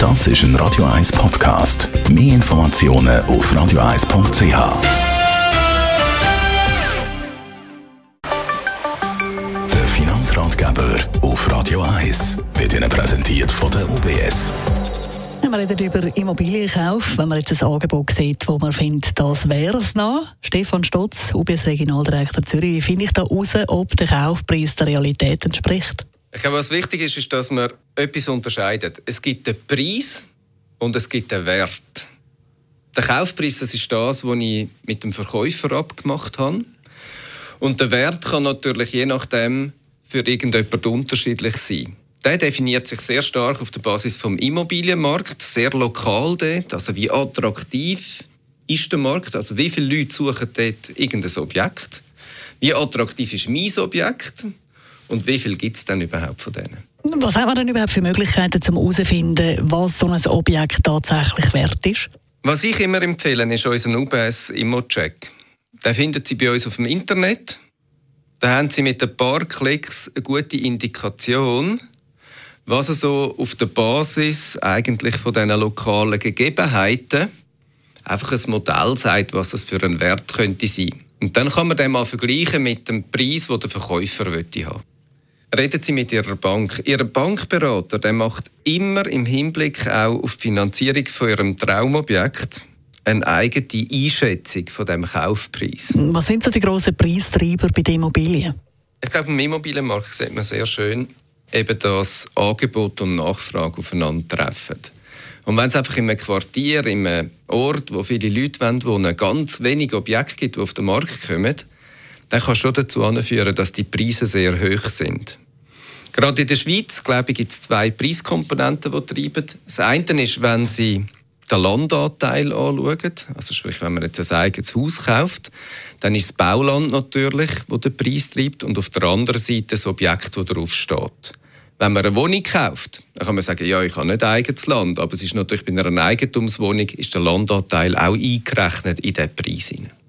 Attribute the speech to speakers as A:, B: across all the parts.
A: Das ist ein Radio 1 Podcast. Mehr Informationen auf radio1.ch. Der Finanzratgeber auf Radio 1 wird Ihnen präsentiert von der UBS.
B: Wir reden über Immobilienkauf. Wenn man jetzt ein Angebot sieht, wo man findet, das wäre es noch. Stefan Stotz, UBS Regionaldirektor Zürich, wie finde ich da raus, ob der Kaufpreis der Realität entspricht?
C: Ich glaube, was wichtig ist, ist, dass man etwas unterscheidet. Es gibt den Preis und es gibt den Wert. Der Kaufpreis, das ist das, was ich mit dem Verkäufer abgemacht habe. Und der Wert kann natürlich je nachdem für irgendjemand unterschiedlich sein. Der definiert sich sehr stark auf der Basis vom Immobilienmarkt, sehr lokal dort, also wie attraktiv ist der Markt, also wie viele Leute suchen dort irgendein Objekt, wie attraktiv ist mein Objekt und wie viel gibt es denn überhaupt von denen?
B: Was haben wir denn überhaupt für Möglichkeiten, um herauszufinden, was so ein Objekt tatsächlich wert ist?
C: Was ich immer empfehle, ist unseren UBS Immo-Check. Den finden Sie bei uns auf dem Internet. Da haben Sie mit ein paar Klicks eine gute Indikation, was so auf der Basis eigentlich von diesen lokalen Gegebenheiten einfach ein Modell sagt, was das für einen Wert könnte sein. Und dann kann man den mal vergleichen mit dem Preis, den der Verkäufer haben Reden Sie mit Ihrer Bank. Ihr Bankberater der macht immer im Hinblick auch auf die Finanzierung von Ihrem Traumobjekt eine eigene Einschätzung von dem Kaufpreis.
B: Was sind so die grossen Preistreiber bei den Immobilien?
C: Ich glaube, im Immobilienmarkt sieht man sehr schön, eben dass Angebot und Nachfrage aufeinandertreffen. Und wenn es einfach in einem Quartier, in einem Ort, wo viele Leute wohnen, wo es ganz wenig Objekte gibt, die auf den Markt kommen, dann kann schon dazu führen, dass die Preise sehr hoch sind. Gerade in der Schweiz, glaube ich, gibt es zwei Preiskomponenten, die treiben. Das eine ist, wenn Sie den Landanteil anschauen, also sprich, wenn man jetzt ein eigenes Haus kauft, dann ist das Bauland natürlich, wo der Preis treibt, und auf der anderen Seite das Objekt, das drauf steht. Wenn man eine Wohnung kauft, dann kann man sagen, ja, ich habe nicht eigenes Land, aber es ist natürlich bei einer Eigentumswohnung ist der Landanteil auch eingerechnet in diesen Preis hinein.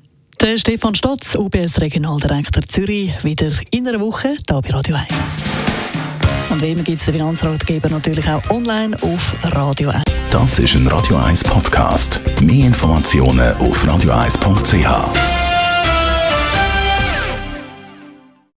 B: Der Stefan Stotz, UBS Regionaldirektor Zürich, wieder in einer Woche hier bei Radio 1. Und wie immer gibt es den Finanzratgeber natürlich auch online auf Radio 1.
A: Das ist ein Radio 1 Podcast. Mehr Informationen auf radio1.ch.